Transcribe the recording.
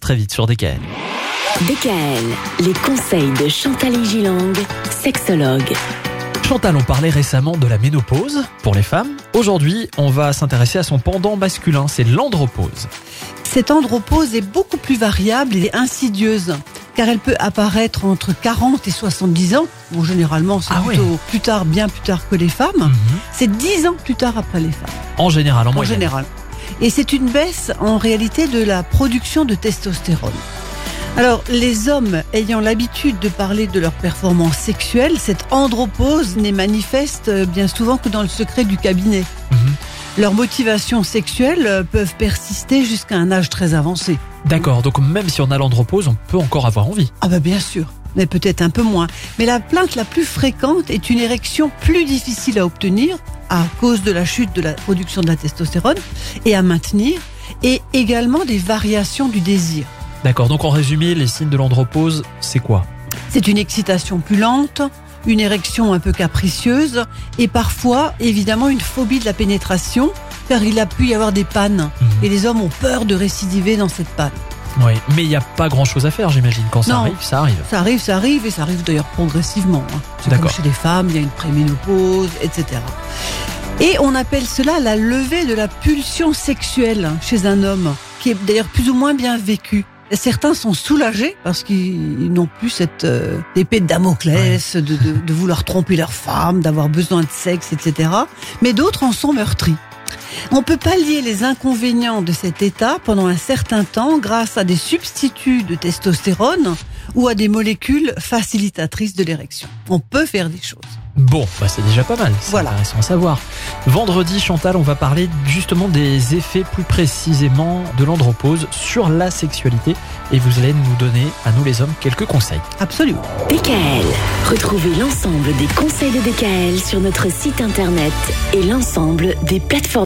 très vite sur DKL. DKL, les conseils de Chantal Gilang, sexologue. Chantal, on parlait récemment de la ménopause pour les femmes. Aujourd'hui, on va s'intéresser à son pendant masculin, c'est l'andropause. Cette andropause est beaucoup plus variable et insidieuse car elle peut apparaître entre 40 et 70 ans. Bon, généralement, c'est Ah plutôt plus tard, bien plus tard que les femmes. Mhm. C'est 10 ans plus tard après les femmes, En général, en en moyenne. général. Et c'est une baisse en réalité de la production de testostérone. Alors, les hommes ayant l'habitude de parler de leur performance sexuelle, cette andropause n'est manifeste euh, bien souvent que dans le secret du cabinet. Mhm. Leurs motivations sexuelles euh, peuvent persister jusqu'à un âge très avancé. D'accord, donc même si on a l'andropause, on peut encore avoir envie. Ah bah bien sûr, mais peut-être un peu moins. Mais la plainte la plus fréquente est une érection plus difficile à obtenir à cause de la chute de la production de la testostérone et à maintenir, et également des variations du désir. D'accord, donc en résumé, les signes de l'andropause, c'est quoi? C'est une excitation plus lente, une érection un peu capricieuse et parfois évidemment une phobie de la pénétration car il a pu y avoir des pannes Mhm. et les hommes ont peur de récidiver dans cette panne. Oui, mais il n'y a pas grand chose à faire, j'imagine. Quand ça Non. arrive, ça arrive. Ça arrive, ça arrive, et ça arrive d'ailleurs progressivement. hein. C'est D'accord. chez les femmes, il y a une préménopause, etc. Et on appelle cela la levée de la pulsion sexuelle chez un homme, qui est d'ailleurs plus ou moins bien vécu. Certains sont soulagés parce qu'ils n'ont plus cette euh, épée de Damoclès de, de, de vouloir tromper leur femme, d'avoir besoin de sexe, etc. Mais d'autres en sont meurtris. On peut pallier les inconvénients de cet état pendant un certain temps grâce à des substituts de testostérone ou à des molécules facilitatrices de l'érection. On peut faire des choses. Bon, bah c'est déjà pas mal. C'est Voilà. intéressant à savoir. Vendredi, Chantal, on va parler justement des effets plus précisément de l'andropause sur la sexualité. Et vous allez nous donner, à nous les hommes, quelques conseils. Absolument. DKL, retrouvez l'ensemble des conseils de DKL sur notre site internet et l'ensemble des plateformes.